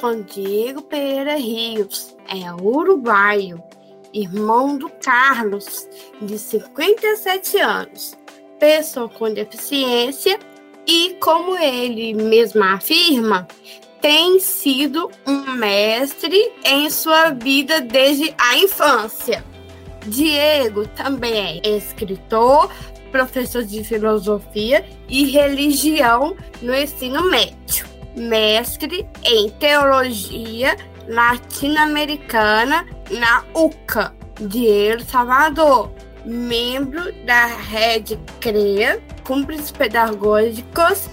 com Diego Pereira Rios, é uruguaio, irmão do Carlos, de 57 anos, pessoa com deficiência e, como ele mesmo afirma, tem sido um mestre em sua vida desde a infância. Diego também é escritor, professor de filosofia e religião no ensino médio mestre em teologia latino-americana na UCA de El Salvador, membro da Rede CREA, Cúmplices Pedagógicos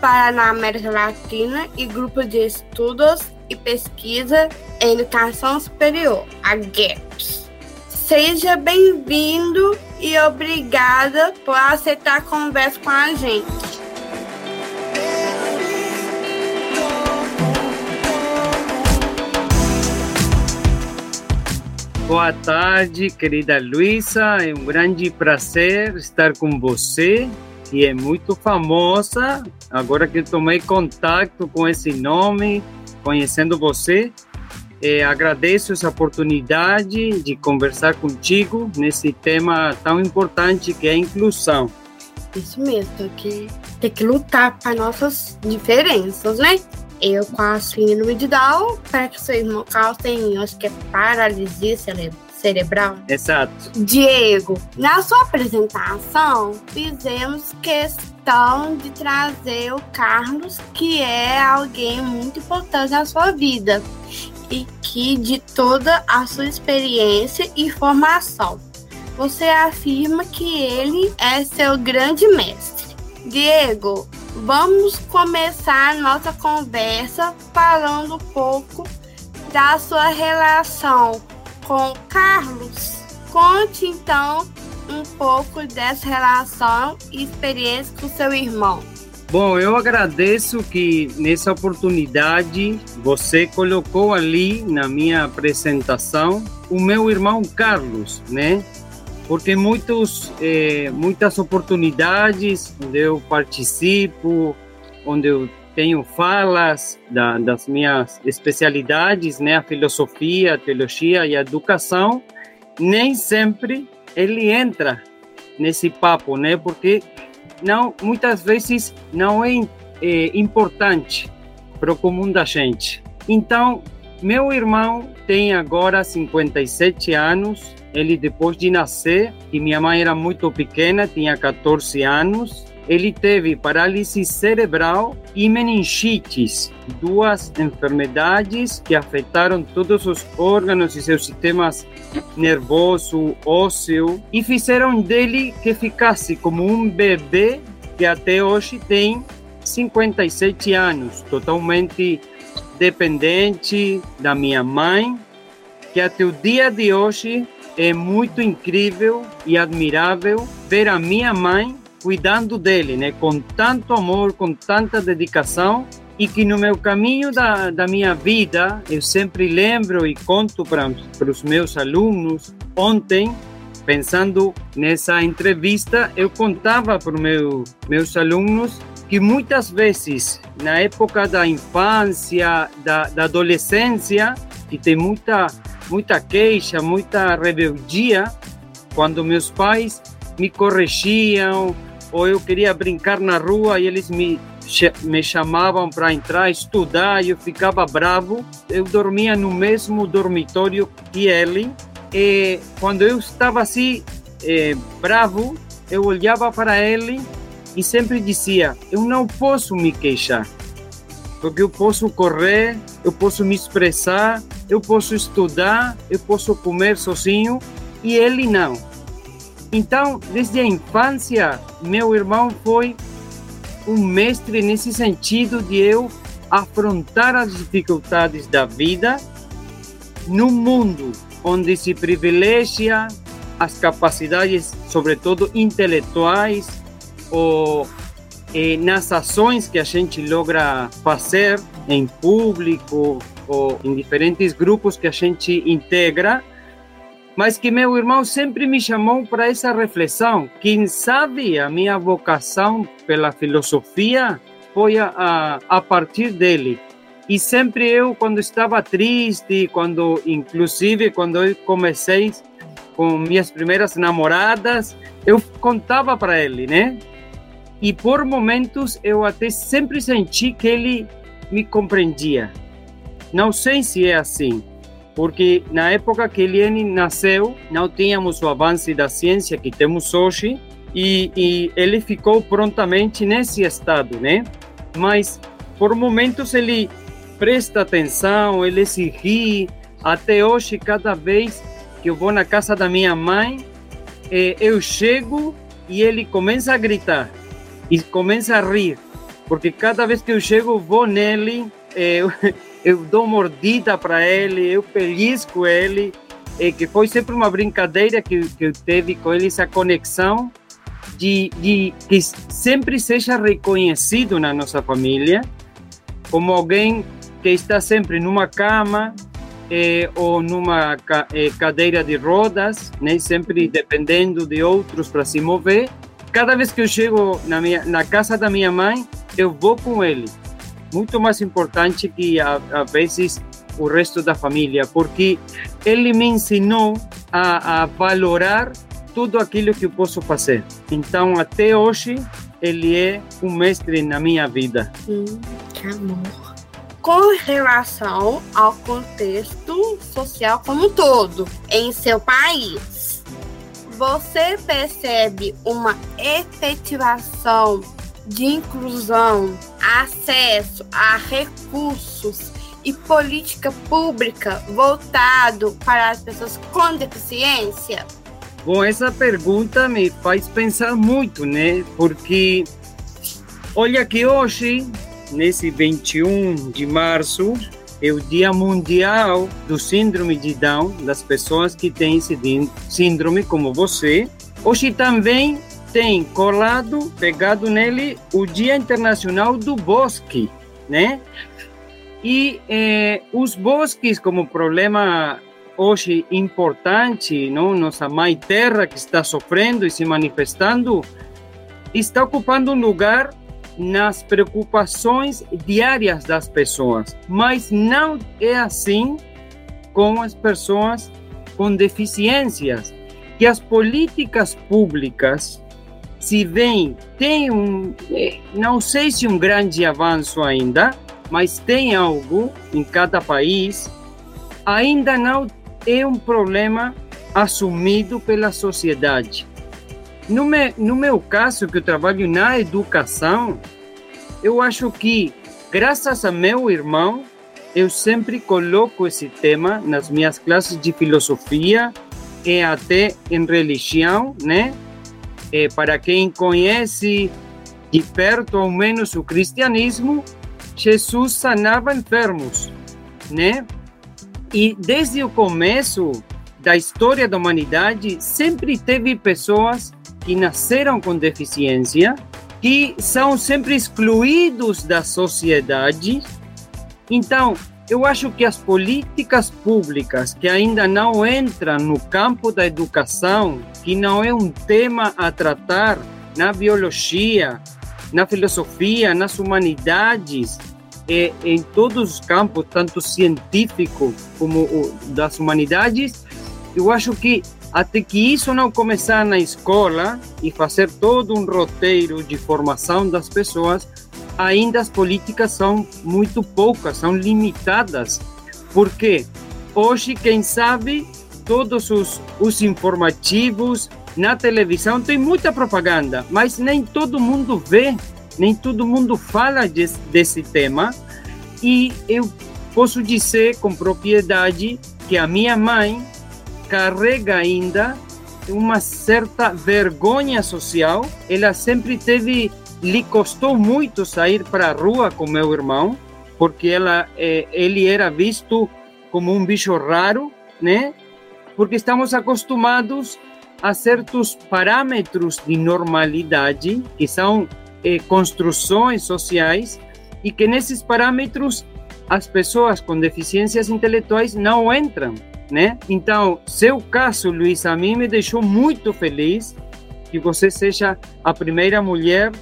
para a América Latina e Grupo de Estudos e Pesquisa em Educação Superior, a GAPS. Seja bem-vindo e obrigada por aceitar a conversa com a gente. Boa tarde, querida Luísa. É um grande prazer estar com você, que é muito famosa. Agora que tomei contato com esse nome, conhecendo você, é, agradeço essa oportunidade de conversar contigo nesse tema tão importante que é a inclusão. Isso mesmo, que, tem que lutar para nossas diferenças, né? Eu com a síndrome de Down, para que seu irmão Carlos tem, acho que é paralisia cerebral. Exato. Diego, na sua apresentação, fizemos questão de trazer o Carlos, que é alguém muito importante na sua vida e que de toda a sua experiência e formação. Você afirma que ele é seu grande mestre. Diego, Vamos começar nossa conversa falando um pouco da sua relação com Carlos. Conte então um pouco dessa relação e experiência com seu irmão. Bom, eu agradeço que nessa oportunidade você colocou ali na minha apresentação o meu irmão Carlos, né? Porque muitos, eh, muitas oportunidades onde eu participo, onde eu tenho falas da, das minhas especialidades, né, a filosofia, a teologia e a educação, nem sempre ele entra nesse papo, né, porque não, muitas vezes não é, é importante para o comum da gente. Então, meu irmão tem agora 57 anos ele, depois de nascer, e minha mãe era muito pequena, tinha 14 anos, ele teve paralisia cerebral e meningites, duas enfermidades que afetaram todos os órgãos e seus sistemas nervoso, ósseo, e fizeram dele que ficasse como um bebê que até hoje tem 57 anos, totalmente dependente da minha mãe, que até o dia de hoje é muito incrível e admirável ver a minha mãe cuidando dele, né? Com tanto amor, com tanta dedicação e que no meu caminho da, da minha vida eu sempre lembro e conto para os meus alunos. Ontem, pensando nessa entrevista, eu contava para os meu, meus alunos que muitas vezes, na época da infância, da, da adolescência, que tem muita muita queixa, muita rebeldia quando meus pais me corrigiam ou eu queria brincar na rua e eles me me chamavam para entrar estudar e eu ficava bravo. Eu dormia no mesmo dormitório que ele e quando eu estava assim eh, bravo, eu olhava para ele e sempre dizia: eu não posso me queixar porque eu posso correr, eu posso me expressar, eu posso estudar, eu posso comer sozinho e ele não. Então, desde a infância, meu irmão foi um mestre nesse sentido de eu afrontar as dificuldades da vida num mundo onde se privilegia as capacidades, sobretudo intelectuais, ou eh, nas ações que a gente logra fazer em público ou em diferentes grupos que a gente integra, mas que meu irmão sempre me chamou para essa reflexão. Quem sabe a minha vocação pela filosofia foi a, a, partir dele. E sempre eu, quando estava triste, quando, inclusive, quando eu comecei com minhas primeiras namoradas, eu contava para ele, né? E por momentos eu até sempre senti que ele me compreendia. Não sei se é assim, porque na época que Eliane nasceu, não tínhamos o avanço da ciência que temos hoje, e, e ele ficou prontamente nesse estado, né? Mas por momentos ele presta atenção, ele se ri. Até hoje, cada vez que eu vou na casa da minha mãe, eh, eu chego e ele começa a gritar e começa a rir, porque cada vez que eu chego, vou nele, eh, eu, eu dou mordida para ele, eu pelisco ele, eh, que foi sempre uma brincadeira que, que eu teve com ele, essa conexão de, de que sempre seja reconhecido na nossa família como alguém que está sempre numa cama eh, ou numa ca, eh, cadeira de rodas, né? sempre dependendo de outros para se mover. Cada vez que eu chego na, minha, na casa da minha mãe, eu vou com ele. Muito mais importante que, a vezes, o resto da família, porque ele me ensinou a, a valorar tudo aquilo que eu posso fazer. Então, até hoje, ele é um mestre na minha vida. Hum, que amor. Com relação ao contexto social como um todo em seu país, você percebe uma efetivação de inclusão, acesso a recursos e política pública voltado para as pessoas com deficiência? Bom, essa pergunta me faz pensar muito, né? Porque olha que hoje, nesse 21 de março, é o Dia Mundial do Síndrome de Down, das pessoas que têm esse síndrome como você. Hoje também tem colado, pegado nele, o Dia Internacional do Bosque, né? E eh, os bosques como problema hoje importante, não? nossa mãe terra que está sofrendo e se manifestando, está ocupando um lugar nas preocupações diárias das pessoas, mas não é assim com as pessoas com deficiências. Que as políticas públicas, se bem tem um, eh, não sei se um grande avanço ainda, mas tem algo em cada país, ainda não é um problema assumido pela sociedade. No, me, no meu caso, que eu trabalho na educação, eu acho que, graças a meu irmão, eu sempre coloco esse tema nas minhas classes de filosofia e até em religião, né? E para quem conhece de perto, ao menos, o cristianismo, Jesus sanava enfermos, né? E desde o começo da história da humanidade, sempre teve pessoas que nasceram com deficiência, que são sempre excluídos da sociedade. Então, eu acho que as políticas públicas que ainda não entram no campo da educação, que não é um tema a tratar na biologia, na filosofia, nas humanidades, é, em todos os campos, tanto científico como das humanidades, eu acho que até que isso não começar na escola e fazer todo um roteiro de formação das pessoas, ainda as políticas são muito poucas, são limitadas. Porque hoje, quem sabe, todos os, os informativos na televisão tem muita propaganda, mas nem todo mundo vê nem todo mundo fala desse, desse tema. E eu posso dizer com propriedade que a minha mãe carrega ainda uma certa vergonha social. Ela sempre teve, lhe custou muito sair para a rua com meu irmão, porque ela, eh, ele era visto como um bicho raro, né? Porque estamos acostumados a certos parâmetros de normalidade, que são eh, construções sociais, e que nesses parâmetros as pessoas com deficiências intelectuais não entram, né? Então, seu caso, Luiz, a mim me deixou muito feliz que você seja a primeira mulher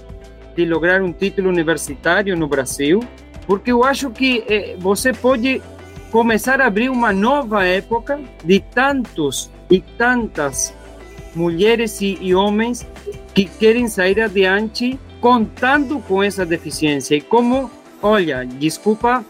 de lograr um título universitário no Brasil, porque eu acho que eh, você pode começar a abrir uma nova época de tantos e tantas mulheres e, e homens que querem sair adiante contando com essa deficiência. E como, olha, desculpa,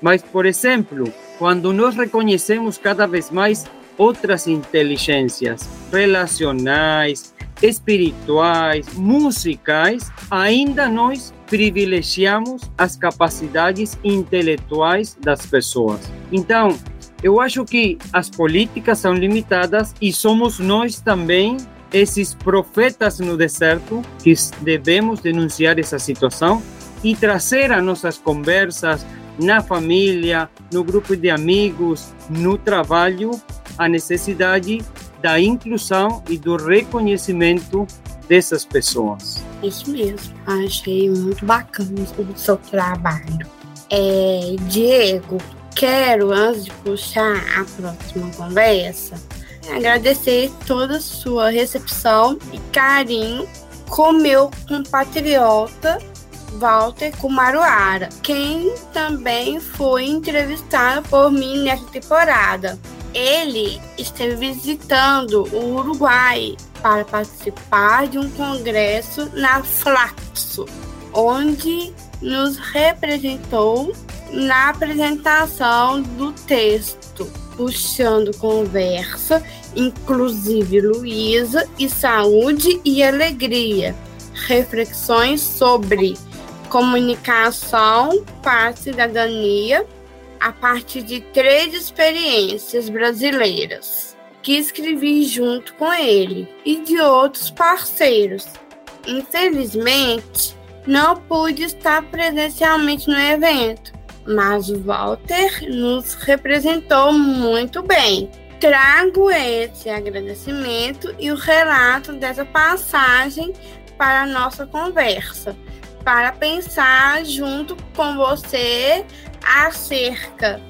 mas, por exemplo, quando nós reconhecemos cada vez mais outras inteligências relacionais, espirituais, musicais, ainda nós privilegiamos as capacidades intelectuais das pessoas. Então, eu acho que as políticas são limitadas e somos nós também esses profetas no deserto que devemos denunciar essa situação e trazer as nossas conversas na família, no grupo de amigos, no trabalho, a necessidade da inclusão e do reconhecimento dessas pessoas. Isso mesmo, achei muito bacana o seu trabalho. É, Diego, quero, antes de puxar a próxima conversa, agradecer toda a sua recepção e carinho com meu compatriota Walter Kumaruara, quem também foi entrevistado por mim nessa temporada. Ele esteve visitando o Uruguai para participar de um congresso na Flaxo, onde nos representou na apresentação do texto, puxando conversa, inclusive Luísa e saúde e alegria. Reflexões sobre comunicação para a cidadania a partir de três experiências brasileiras que escrevi junto com ele e de outros parceiros. Infelizmente, não pude estar presencialmente no evento, mas Walter nos representou muito bem. Trago esse agradecimento e o relato dessa passagem para a nossa conversa para pensar junto com você acerca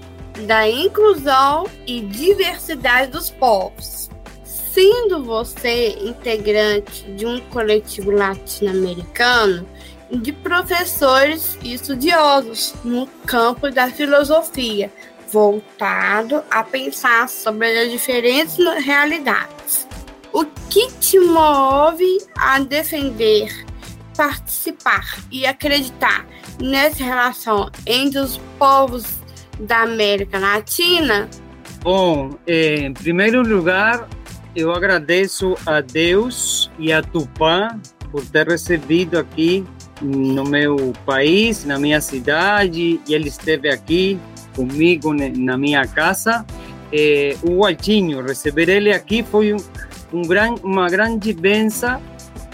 da inclusão e diversidade dos povos. Sendo você integrante de um coletivo latino-americano de professores e estudiosos no campo da filosofia, voltado a pensar sobre as diferentes realidades. O que te move a defender participar e acreditar nessa relação entre os povos da América Latina? Bom, eh, em primeiro lugar, eu agradeço a Deus e a Tupã por ter recebido aqui no meu país, na minha cidade, e ele esteve aqui comigo na minha casa. Eh, o Altinho, receber ele aqui foi um, um gran, uma grande benção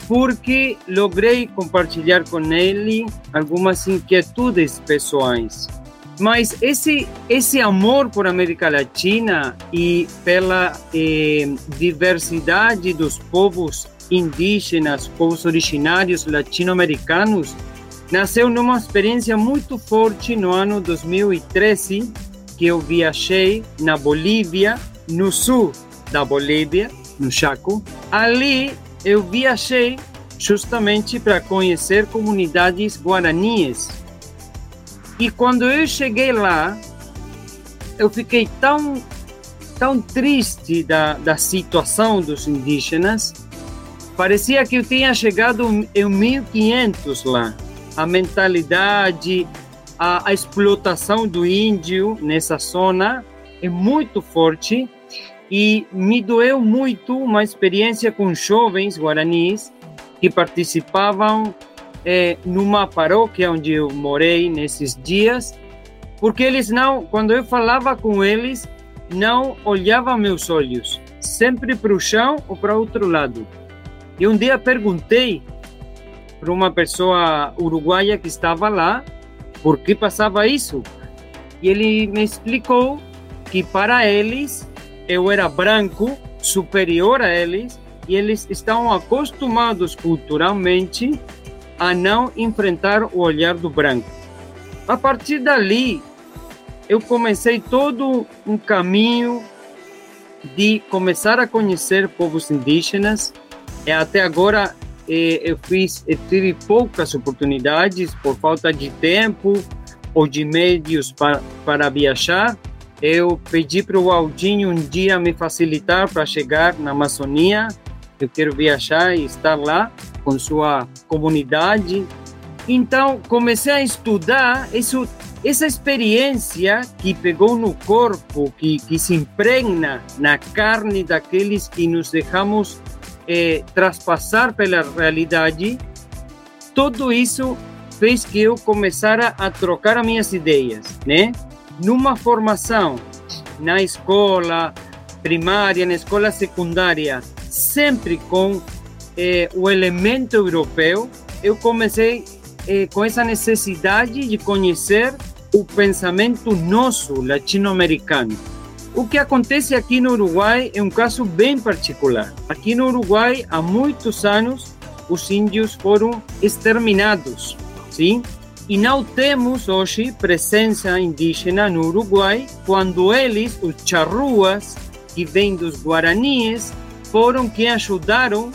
porque logrei compartilhar com ele algumas inquietudes pessoais. Mas esse esse amor por América Latina e pela eh, diversidade dos povos indígenas, povos originários latino-americanos, nasceu numa experiência muito forte no ano 2013, que eu viajei na Bolívia, no sul da Bolívia, no Chaco. Ali eu viajei justamente para conhecer comunidades guaraníes. E quando eu cheguei lá, eu fiquei tão, tão triste da, da situação dos indígenas. Parecia que eu tinha chegado em 1500 lá. A mentalidade, a, a explotação do índio nessa zona é muito forte e me doeu muito uma experiência com jovens guaranis que participavam é, numa paróquia onde eu morei nesses dias, porque eles não, quando eu falava com eles, não olhavam meus olhos, sempre para o chão ou para outro lado. E um dia perguntei para uma pessoa uruguaia que estava lá, por que passava isso. E ele me explicou que para eles eu era branco, superior a eles, e eles estavam acostumados culturalmente a não enfrentar o olhar do branco. A partir dali, eu comecei todo um caminho de começar a conhecer povos indígenas. E até agora eh, eu fiz, eu tive poucas oportunidades por falta de tempo ou de meios para, para viajar. Eu pedi para o Aldinho um dia me facilitar para chegar na Amazônia. Eu quero viajar e estar lá com sua comunidade. Então comecei a estudar isso essa experiência que pegou no corpo, que, que se impregna na carne daqueles que nos deixamos eh, traspassar pela realidade, tudo isso fez que eu começara a trocar as minhas ideias, né? Numa formação na escola primária, na escola secundária, sempre com eh, o elemento europeu, eu comecei eh, com essa necessidade de conhecer o pensamento nosso latino-americano. O que acontece aqui no Uruguai é um caso bem particular. Aqui no Uruguai, há muitos anos, os índios foram exterminados, sim? E não temos hoje presença indígena no Uruguai quando eles, os charruas, que vêm dos guaraníes, foram quem ajudaram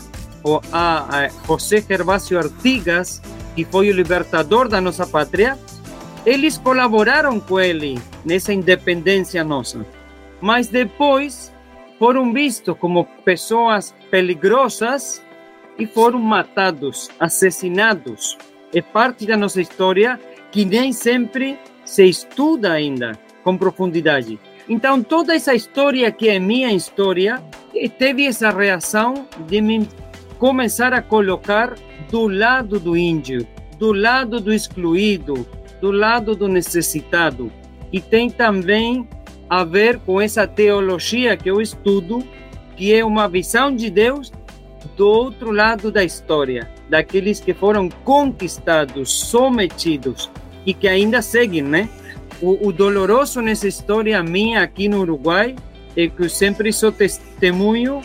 a, José Gervásio Artigas, que foi o libertador da nossa pátria, eles colaboraram com ele nessa independência nossa, mas depois foram vistos como pessoas peligrosas e foram matados, assassinados. É parte da nossa história que nem sempre se estuda ainda com profundidade. Então, toda essa história que é minha história teve essa reação de me começar a colocar do lado do índio, do lado do excluído, do lado do necessitado. E tem também a ver com essa teologia que eu estudo, que é uma visão de Deus do outro lado da história, daqueles que foram conquistados, sometidos e que ainda seguem, né? O, o doloroso nessa história minha aqui no Uruguai é que eu sempre sou testemunho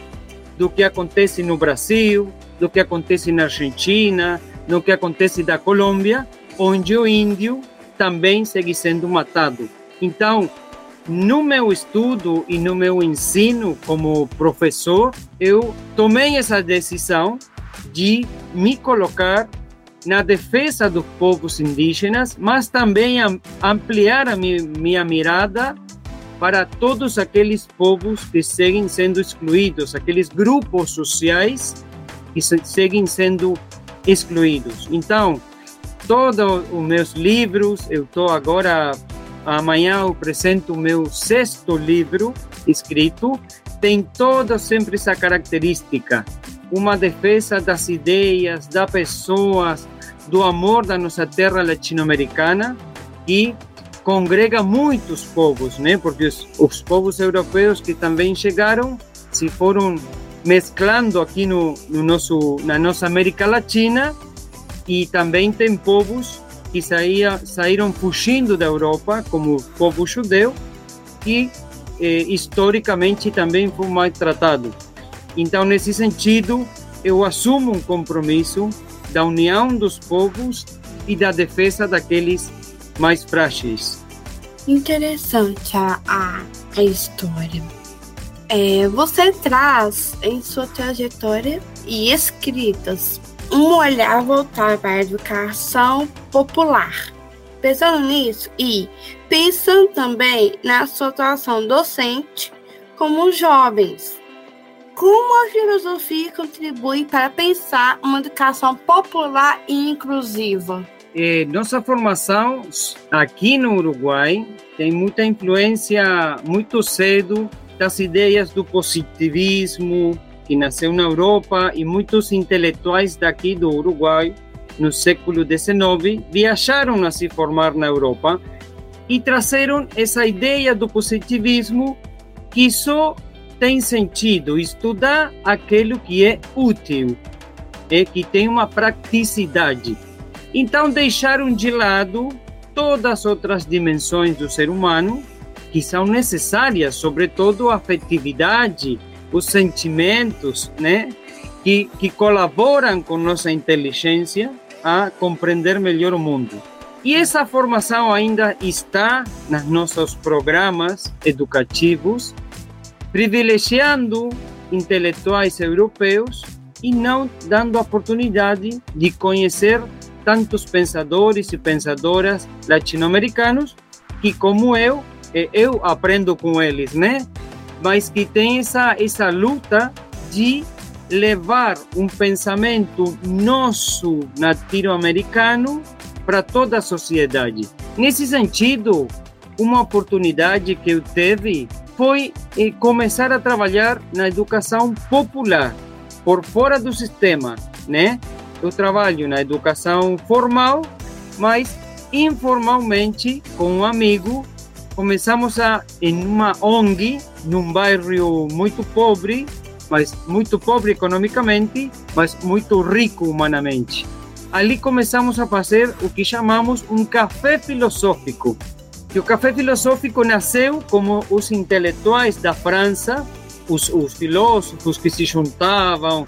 do que acontece no Brasil, do que acontece na Argentina, do que acontece da Colômbia, onde o índio também segue sendo matado. Então, no meu estudo e no meu ensino como professor, eu tomei essa decisão de me colocar na defesa dos povos indígenas, mas também ampliar a minha mirada para todos aqueles povos que seguem sendo excluídos, aqueles grupos sociais que seguem sendo excluídos. Então, todos os meus livros. Eu estou agora, amanhã eu apresento o meu sexto livro escrito. Tem toda sempre essa característica, uma defesa das ideias, das pessoas, do amor da nossa terra latino-americana e congrega muitos povos, né? Porque os, os povos europeus que também chegaram se foram mesclando aqui no, no nosso na nossa América Latina e também tem povos que saía, saíram fugindo da Europa, como o povo judeu, que eh, historicamente também foi maltratado. Então, nesse sentido, eu assumo um compromisso da união dos povos e da defesa daqueles mais frágeis. Interessante a, a, a história. É, você traz em sua trajetória e escritas um olhar voltado para a educação popular. Pensando nisso e pensando também na sua atuação docente como jovens, como a filosofia contribui para pensar uma educação popular e inclusiva? É, nossa formação aqui no Uruguai tem muita influência muito cedo das ideias do positivismo, que nasceu na Europa e muitos intelectuais daqui do Uruguai no século XIX viajaram a se formar na Europa e trouxeram essa ideia do positivismo que só tem sentido estudar aquilo que é útil e que tem uma praticidade. Então deixaram de lado todas as outras dimensões do ser humano que são necessárias, sobretudo a afetividade, os sentimentos, né? Que, que colaboram com nossa inteligência a compreender melhor o mundo. E essa formação ainda está nos nossos programas educativos, privilegiando intelectuais europeus e não dando a oportunidade de conhecer tantos pensadores e pensadoras latino-americanos que, como eu, eu aprendo com eles, né? Mas que tem essa, essa luta de levar um pensamento nosso latino-americano para toda a sociedade. Nesse sentido, uma oportunidade que eu tive foi eh, começar a trabalhar na educação popular, por fora do sistema, né? Eu trabalho na educação formal, mas informalmente com um amigo começamos a em uma ONG num bairro muito pobre, mas muito pobre economicamente, mas muito rico humanamente. Ali começamos a fazer o que chamamos um café filosófico. Que o café filosófico nasceu como os intelectuais da França, os, os filósofos que se juntavam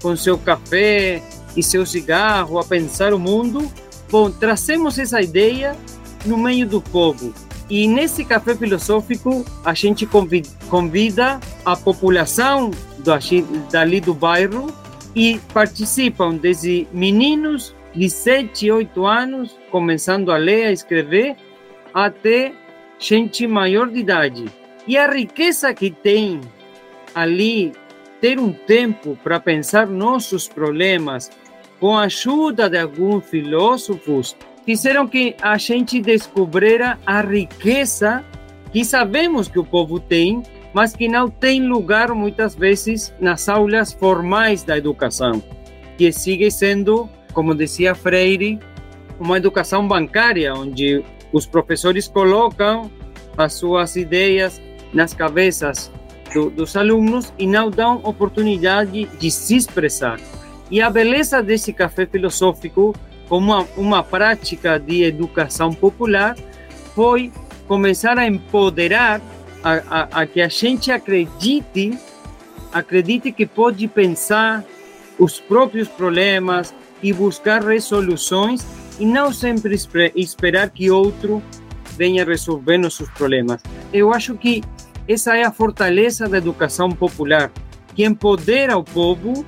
com seu café e seu cigarro a pensar o mundo. Bom, trazemos essa ideia no meio do povo. E nesse café filosófico, a gente convida a população do, dali do bairro e participam desde meninos de 7, 8 anos, começando a ler, a escrever, até gente maior de idade. E a riqueza que tem ali, ter um tempo para pensar nossos problemas, com a ajuda de alguns filósofos, fizeram que a gente descobrira a riqueza que sabemos que o povo tem, mas que não tem lugar muitas vezes nas aulas formais da educação, que sigue sendo, como dizia Freire, uma educação bancária, onde os professores colocam as suas ideias nas cabeças do, dos alunos e não dão oportunidade de se expressar. E a beleza desse café filosófico, como uma, uma prática de educação popular, foi começar a empoderar a, a, a, que a gente acredite, acredite que pode pensar os próprios problemas e buscar resoluções e não sempre esperar que outro venha resolver nossos problemas. Eu acho que essa é a fortaleza da educação popular, que empodera o povo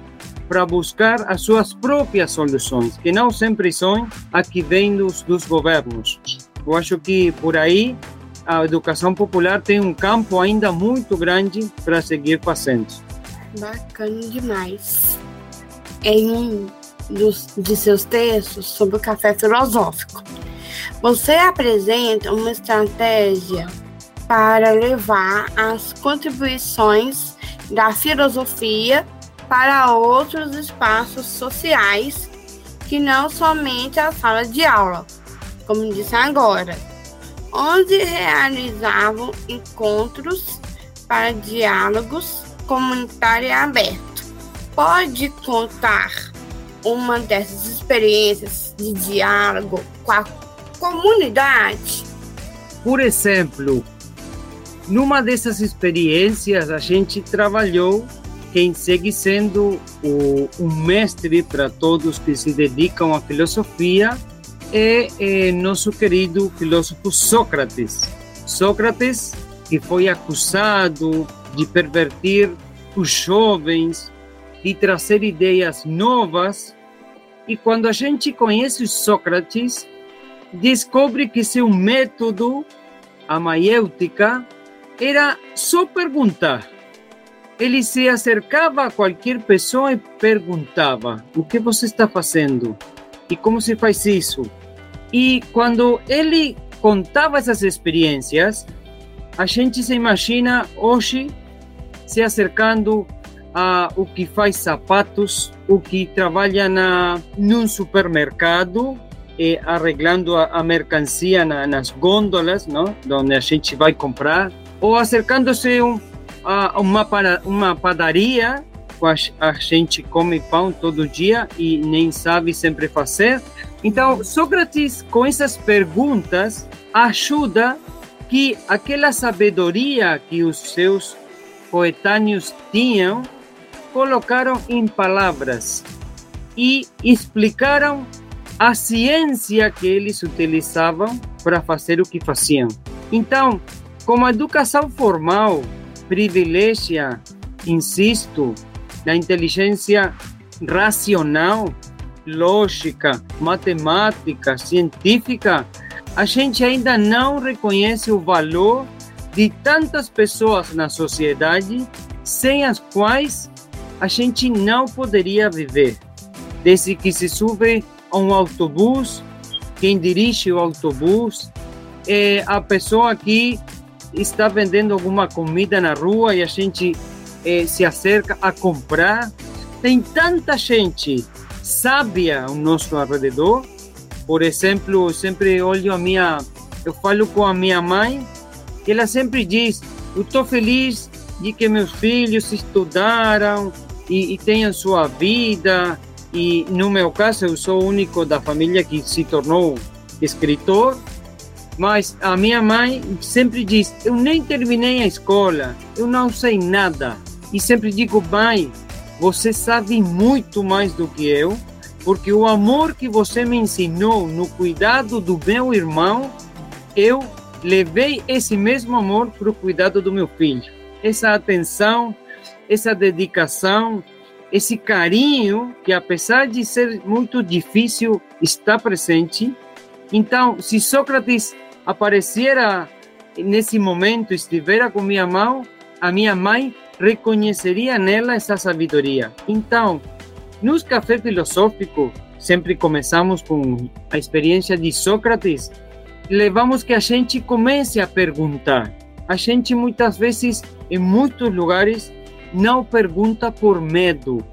para buscar as suas próprias soluções, que não sempre são a que vêm dos, dos governos. Eu acho que por aí a educação popular tem um campo ainda muito grande para seguir fazendo. Bacana demais. Em um dos, de seus textos sobre o café filosófico, você apresenta uma estratégia para levar as contribuições da filosofia para outros espaços sociais que não somente a sala de aula, como disse agora, onde realizavam encontros para diálogos comunitário e aberto. Pode contar uma dessas experiências de diálogo com a comunidade? Por exemplo, numa dessas experiências a gente trabalhou quem segue sendo o, um mestre para todos que se dedicam à filosofia é, é nosso querido filósofo Sócrates. Sócrates, que foi acusado de pervertir os jovens e trazer ideias novas. E quando a gente conhece Sócrates, descobre que seu método, a maiêutica, era só perguntar ele se acercava a qualquer pessoa e perguntava: O que você está fazendo? E como se faz isso? E quando ele contava essas experiências, a gente se imagina hoje se acercando a o que faz sapatos, o que trabalha na num supermercado, e arreglando a, a mercancia na, nas gôndolas, não? Onde a gente vai comprar, ou acercando-se um, a uma, uma padaria a gente come pão todo dia e nem sabe sempre fazer. Então, Sócrates, com essas perguntas, ajuda que aquela sabedoria que os seus coetâneos tinham, colocaram em palavras e explicaram a ciência que eles utilizavam para fazer o que faziam. Então, como a educação formal privilegia, insisto, na inteligência racional, lógica, matemática, científica, a gente ainda não reconhece o valor de tantas pessoas na sociedade sem as quais a gente não poderia viver. Desde que se sube a um autobus, quem dirige o autobus, é a pessoa que está vendendo alguma comida na rua e a gente é, se acerca a comprar. Tem tanta gente sábia ao nosso redor. Por exemplo, eu sempre olho a minha, eu falo com a minha mãe, que ela sempre diz: Eu estou feliz de que meus filhos estudaram e, e tenham sua vida. E no meu caso, eu sou o único da família que se tornou escritor. Mas a minha mãe sempre diz: Eu nem terminei a escola, eu não sei nada. E sempre digo: Mãe, você sabe muito mais do que eu, porque o amor que você me ensinou no cuidado do meu irmão, eu levei esse mesmo amor para o cuidado do meu filho. Essa atenção, essa dedicação, esse carinho que, apesar de ser muito difícil, está presente. Então, se Sócrates aparecera nesse momento, estivera com minha mão, a minha mãe reconheceria nela essa sabedoria. Então, nos café filosófico, sempre começamos com a experiência de Sócrates, levamos que a gente comece a perguntar. A gente muitas vezes, em muitos lugares, não pergunta por medo.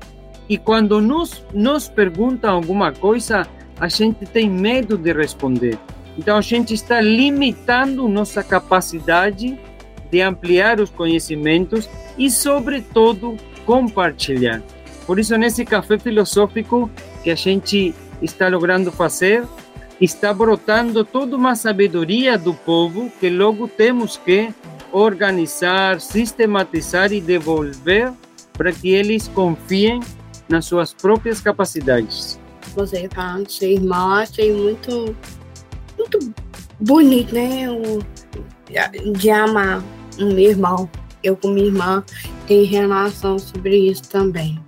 E quando nos, nos perguntam alguma coisa, a gente tem medo de responder. Então a gente está limitando nossa capacidade de ampliar os conhecimentos e, sobretudo, compartilhar. Por isso, nesse café filosófico que a gente está logrando fazer, está brotando toda uma sabedoria do povo que logo temos que organizar, sistematizar e devolver para que eles confiem nas suas próprias capacidades. Você de ser irmão, achei muito, muito bonito, né? O, de amar meu irmão. Eu com minha irmã tem relação sobre isso também.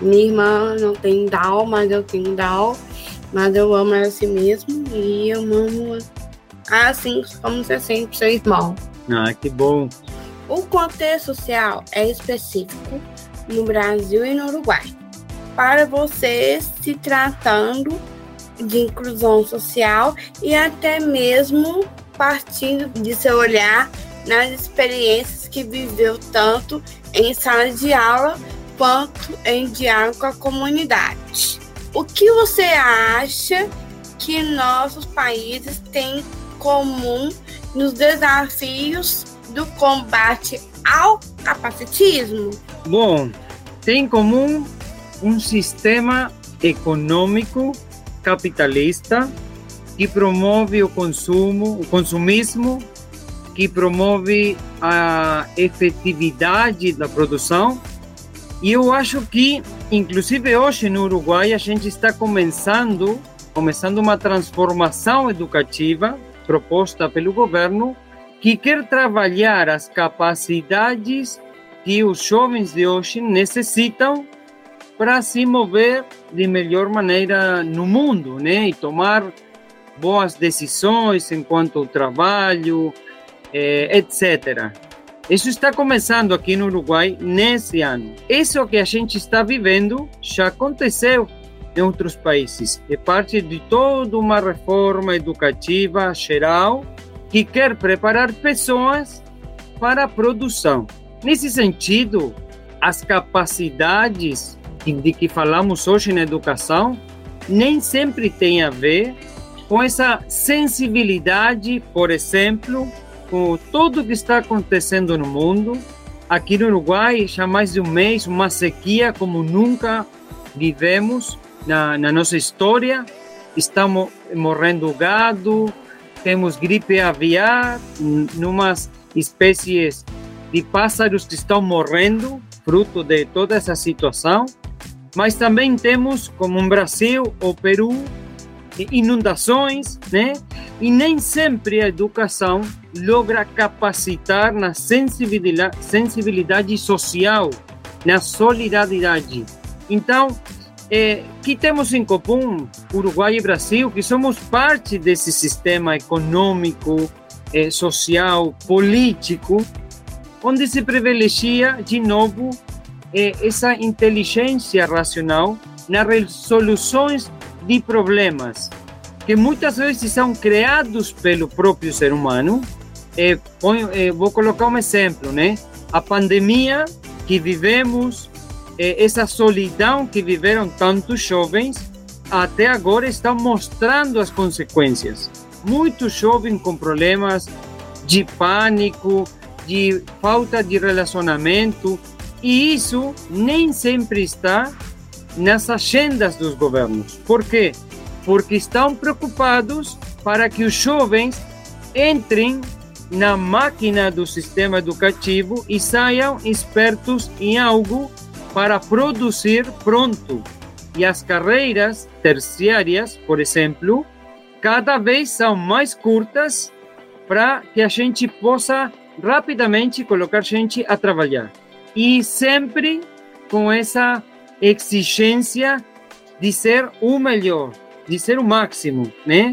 Minha irmã não tem Down, mas eu tenho Down. Mas eu amo ela assim mesmo e eu amo assim como você sente seu irmão. Ah, que bom. O contexto social é específico no Brasil e no Uruguai. Para você se tratando de inclusão social e até mesmo partindo de seu olhar nas experiências que viveu tanto em sala de aula quanto em diálogo com a comunidade. O que você acha que nossos países têm comum nos desafios do combate ao capacitismo? Bom, tem em comum um sistema econômico capitalista que promove o consumo, o consumismo, que promove a efetividade da produção e eu acho que, inclusive hoje no Uruguai, a gente está começando, começando uma transformação educativa proposta pelo governo que quer trabalhar as capacidades que os jovens de hoje necessitam para se mover de melhor maneira no mundo, né? E tomar boas decisões enquanto ao trabalho, eh, etc. Isso está começando aqui no Uruguai nesse ano. Isso que a gente está vivendo já aconteceu em outros países. É parte de toda uma reforma educativa geral que quer preparar pessoas para a produção. Nesse sentido, as capacidades de que falamos hoje na educação nem sempre têm a ver com essa sensibilidade, por exemplo, com tudo que está acontecendo no mundo, aqui no Uruguai já mais de um mês, uma sequia como nunca vivemos na, na nossa história. Estamos morrendo gado, temos gripe aviar, numas espécies de pássaros que estão morrendo, fruto de toda essa situação. Mas também temos, como no Brasil ou Peru, inundações, né? E nem sempre a educação logra capacitar na sensibilidade, sensibilidade social, na solidariedade. Então, é, que temos em comum Uruguai e Brasil, que somos parte desse sistema econômico, é, social, político, onde se privilegia de novo é, essa inteligência racional nas resoluções de problemas que muitas vezes são criados pelo próprio ser humano. É, vou colocar um exemplo, né? A pandemia que vivemos, essa solidão que viveram tantos jovens, até agora estão mostrando as consequências. Muitos jovens com problemas de pânico, de falta de relacionamento, e isso nem sempre está nas agendas dos governos. Por quê? Porque estão preocupados para que os jovens entrem na máquina do sistema educativo e saiam espertos em algo para produzir pronto. E as carreiras terciárias, por exemplo, cada vez são mais curtas para que a gente possa rapidamente colocar gente a trabalhar. E sempre com essa exigência de ser o melhor, de ser o máximo, né?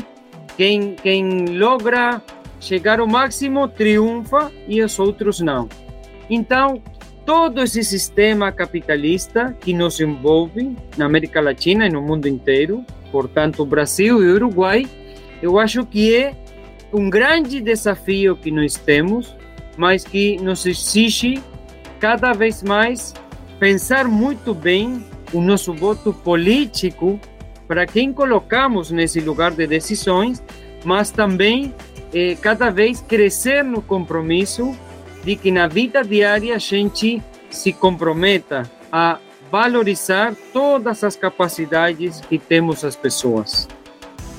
Quem, quem logra chegar ao máximo triunfa e os outros não. Então, todo esse sistema capitalista que nos envolve na América Latina e no mundo inteiro, portanto, Brasil e Uruguai, eu acho que é um grande desafio que nós temos, mas que nos exige cada vez mais pensar muito bem o nosso voto político para quem colocamos nesse lugar de decisões, mas também eh, cada vez crescer no compromisso de que na vida diária a gente se comprometa a valorizar todas as capacidades que temos as pessoas.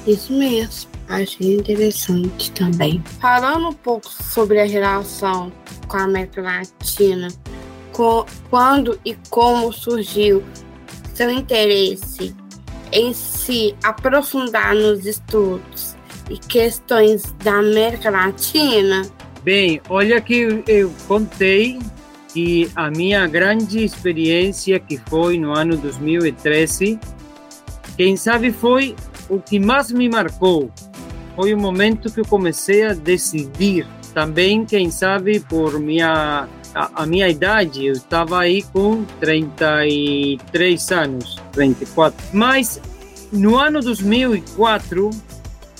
Isso mesmo, achei interessante também. Falando um pouco sobre a relação com a América Latina, quando e como surgiu seu interesse em se aprofundar nos estudos e questões da América Latina? Bem, olha que eu contei que a minha grande experiência que foi no ano 2013, quem sabe foi o que mais me marcou. Foi o momento que eu comecei a decidir. Também, quem sabe, por minha a, a, minha idade, eu estava aí com 33 anos, 34. Mas no ano 2004,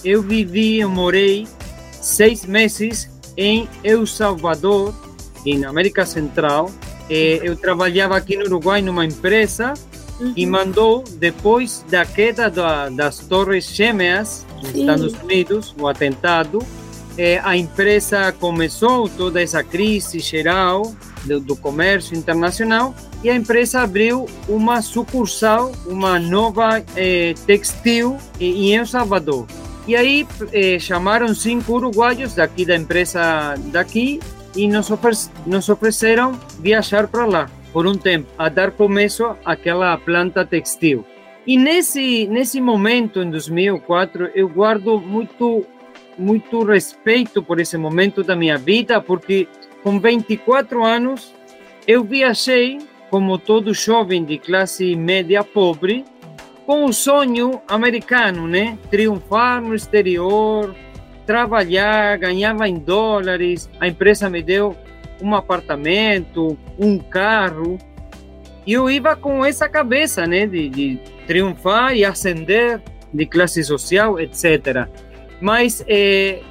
eu vivi, eu morei seis meses em El Salvador, na América Central. Eh, eu trabalhava aqui no Uruguai numa empresa uhum. e mandou, depois da queda da, das Torres Gêmeas nos Estados Unidos, o atentado, é, a empresa começou toda essa crise geral do, do, comércio internacional e a empresa abriu uma sucursal, uma nova é, textil em El Salvador. E aí é, chamaram cinco uruguaios daqui da empresa daqui e nos, oferec nos ofereceram viajar para lá por um tempo, a dar começo àquela planta textil. E nesse, nesse momento, em 2004, eu guardo muito muito respeito por esse momento da minha vida, porque com 24 anos eu viajei como todo jovem de classe média pobre, com o sonho americano, né? Triunfar no exterior, trabalhar, ganhava em dólares, a empresa me deu um apartamento, um carro, e eu ia com essa cabeça, né? De, de triunfar e ascender de classe social, etc. Mas é,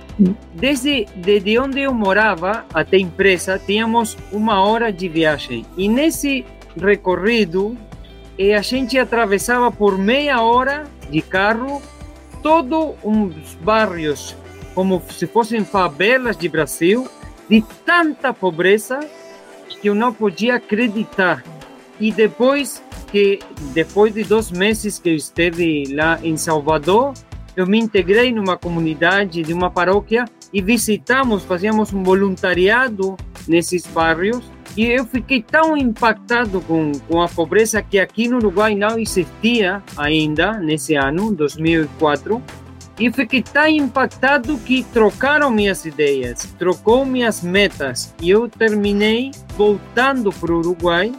desde, desde onde eu morava até a empresa, tínhamos uma hora de viagem. E nesse recorrido, é, a gente atravessava por meia hora de carro todos os bairros, como se fossem favelas de Brasil, de tanta pobreza, que eu não podia acreditar. E depois que depois de dois meses que eu esteve lá em Salvador, eu me integrei numa comunidade de uma paróquia e visitamos, fazíamos um voluntariado nesses bairros e eu fiquei tão impactado com, com a pobreza que aqui no Uruguai não existia ainda nesse ano, 2004. E fiquei tão impactado que trocaram minhas ideias, trocou minhas metas. E eu terminei voltando para o Uruguai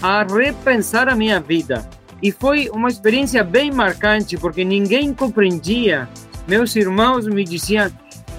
a repensar a minha vida. E foi uma experiência bem marcante, porque ninguém compreendia. Meus irmãos me diziam: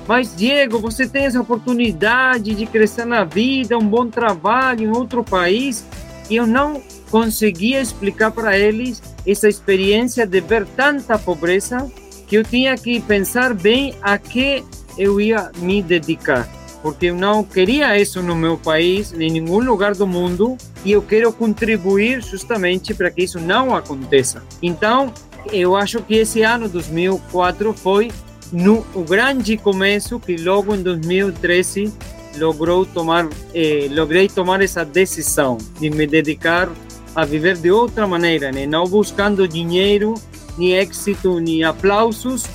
Mas, Diego, você tem essa oportunidade de crescer na vida, um bom trabalho em outro país. E eu não conseguia explicar para eles essa experiência de ver tanta pobreza que eu tinha que pensar bem a que eu ia me dedicar porque eu não queria isso no meu país, em nenhum lugar do mundo, e eu quero contribuir justamente para que isso não aconteça. Então, eu acho que esse ano 2004 foi no o grande começo que logo em 2013 logrou tomar eh, logrei tomar essa decisão de me dedicar a viver de outra maneira, né? não buscando dinheiro, nem êxito, nem aplausos,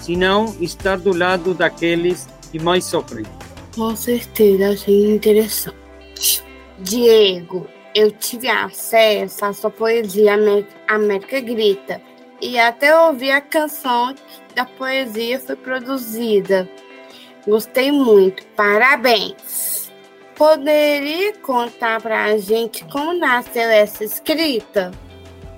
senão estar do lado daqueles que mais sofrem. Com certeza, achei interessante. Diego, eu tive acesso à sua poesia América Grita e até ouvi a canção da poesia foi produzida. Gostei muito, parabéns. Poderia contar para a gente como nasceu essa escrita?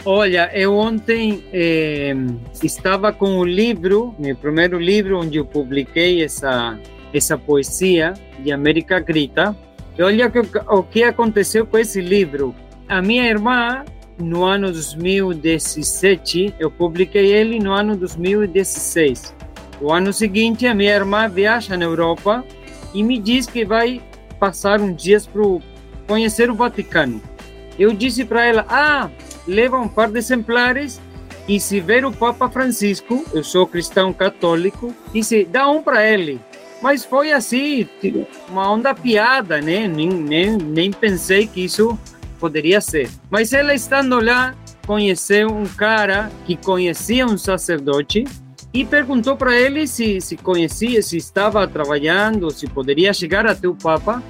Olha, eu ontem eh, estava com o livro, meu primeiro livro, onde eu publiquei essa essa poesia de América Grita. E olha o que aconteceu com esse livro. A minha irmã, no ano 2017, eu publiquei ele no ano 2016. O ano seguinte, a minha irmã viaja na Europa e me diz que vai passar uns dias para conhecer o Vaticano. Eu disse para ela: Ah, leva um par de exemplares e se ver o Papa Francisco, eu sou cristão católico, disse: dá um para ele. Mas foi assim, uma onda piada, né? Nem, nem, nem pensei que isso poderia ser. Mas ela estando lá, conheceu um cara que conhecia um sacerdote e perguntou para ele se, se conhecia, se estava trabalhando, se poderia chegar até o Papa.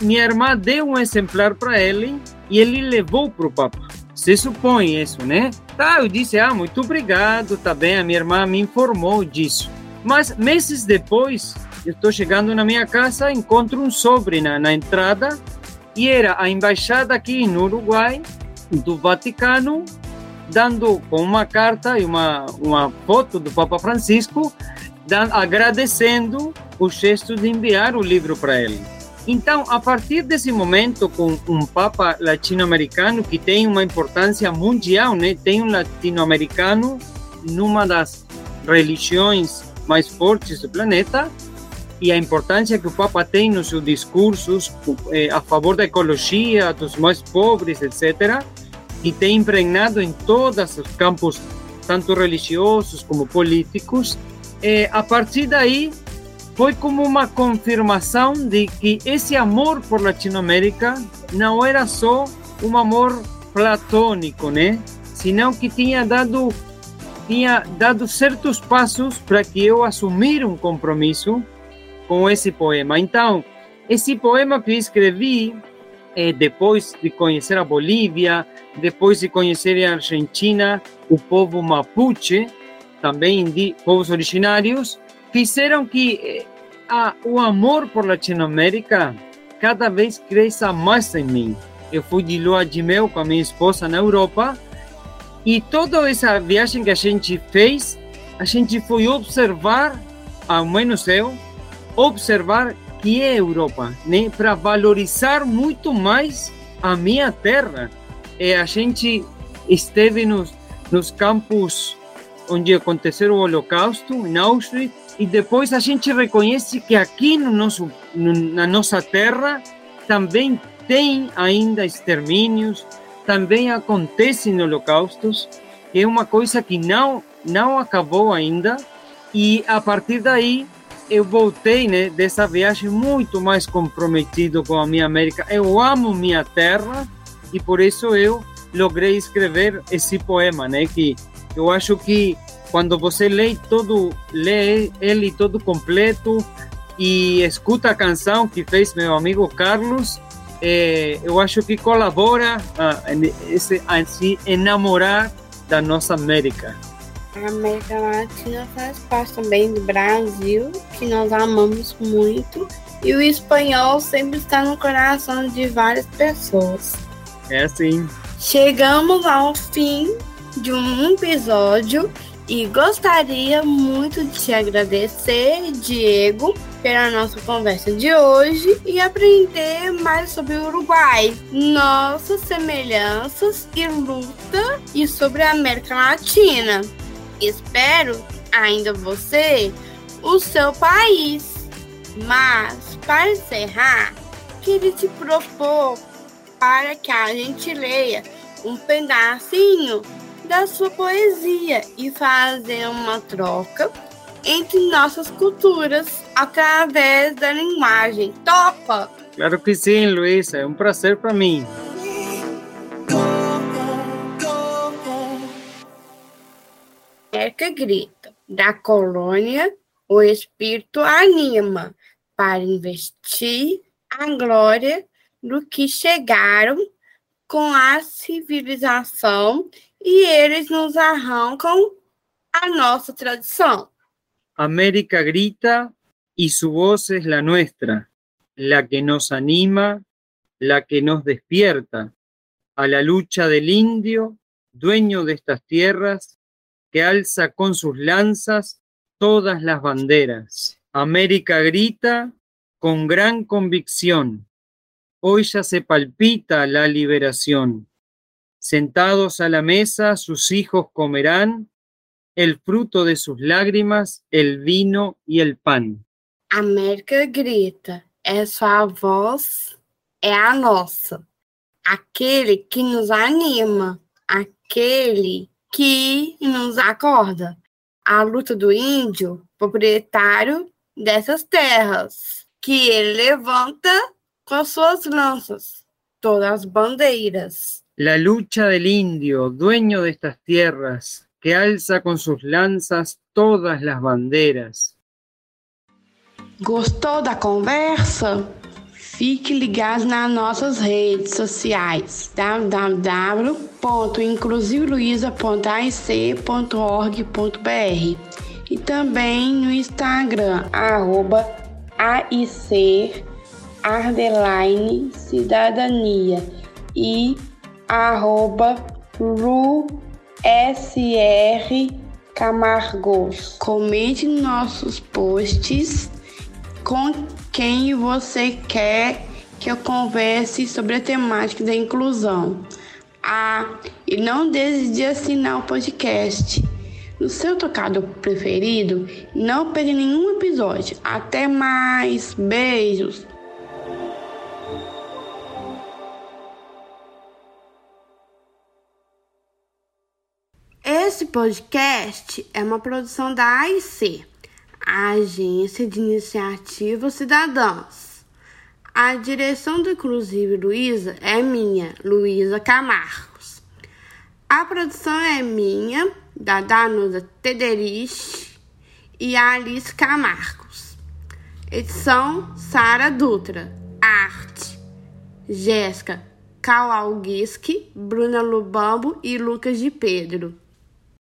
Minha irmã deu um exemplar para ele e ele levou para o Papa. Se supõe isso, né? Tá, eu disse, ah, muito obrigado, tá bem, a minha irmã me informou disso. Mas meses depois, eu estou chegando na minha casa, encontro um sobre na, na entrada e era a embaixada aqui no Uruguai do Vaticano dando com uma carta e uma, uma foto do Papa Francisco dando, agradecendo o gesto de enviar o livro para ele. Então, a partir desse momento, com um Papa latino-americano que tem uma importância mundial, né? tem um latino-americano numa das religiões mais fortes do planeta, e a importância que o Papa tem nos seus discursos eh, a favor da ecologia, dos mais pobres, etc., e tem impregnado em todos os campos, tanto religiosos como políticos. Eh, a partir daí, foi como uma confirmação de que esse amor por Latinoamérica não era só um amor platônico, né? Senão que tinha dado tinha dado certos passos para que eu assumir um compromisso com esse poema. Então, esse poema que eu escrevi é, depois de conhecer a Bolívia, depois de conhecer a Argentina, o povo mapuche, também de povos originários, fizeram que eh, a, o amor por Latinoamérica cada vez cresça mais em mim. Eu fui de lua de mel com a minha esposa na Europa e toda essa viagem que a gente fez, a gente foi observar, ao menos eu, observar que é Europa, né? Para valorizar muito mais a minha terra. A gente esteve nos, nos campos onde aconteceu o Holocausto, em Auschwitz, e depois a gente reconhece que aqui no nosso, no, na nossa terra também tem ainda extermínios, também acontecem holocaustos, é uma coisa que não, não acabou ainda, e a partir daí eu voltei né, dessa viagem muito mais comprometido com a minha América. Eu amo minha terra e por isso eu logrei escrever esse poema, né? Que eu acho que quando você lê todo, lê ele todo completo e escuta a canção que fez meu amigo Carlos, é, eu acho que colabora a, esse, a se enamorar da nossa América. A América Latina faz parte também do Brasil, que nós amamos muito, e o espanhol sempre está no coração de várias pessoas. É assim. Chegamos ao fim de um episódio e gostaria muito de te agradecer, Diego, pela nossa conversa de hoje e aprender mais sobre o Uruguai, nossas semelhanças e luta e sobre a América Latina. Espero ainda você, o seu país. Mas, para encerrar, queria te propor para que a gente leia um pedacinho da sua poesia e fazer uma troca entre nossas culturas através da linguagem. Topa! Claro que sim, Luísa. É um prazer para mim. América grita. Da colônia, o espírito anima para investir a glória do que chegaram com a civilização e eles nos arrancam a nossa tradição. América grita y su voz es la nuestra, la que nos anima, la que nos despierta a la lucha del indio, dueño de estas tierras, que alza con sus lanzas todas las banderas. América grita con gran convicción. Hoy ya se palpita la liberación. Sentados a la mesa, sus hijos comerán el fruto de sus lágrimas, el vino y el pan. América grita, é sua voz, é a nossa. Aquele que nos anima, aquele que nos acorda. A luta do índio, proprietário dessas terras, que ele levanta com suas lanças, todas as bandeiras. La lucha del indio, dueño de estas tierras, que alza con sus lanzas todas las banderas. Gostou da conversa? Fique ligado nas nossas redes sociais www.inclusiveluiza.aic.org.br e também no Instagram, arroba AIC Ardeline Cidadania e arroba Ru SR Camargos. Comente nossos posts com quem você quer que eu converse sobre a temática da inclusão. Ah, e não deixe de assinar o podcast no seu tocado preferido. Não perca nenhum episódio. Até mais. Beijos. Esse podcast é uma produção da AIC, a Agência de Iniciativas Cidadãs. A direção do Inclusive Luísa é minha, Luísa Camargos. A produção é minha, da Danusa Tederich e Alice Camargos. Edição Sara Dutra. Arte Jéssica Kaualgiski, Bruna Lubambo e Lucas de Pedro.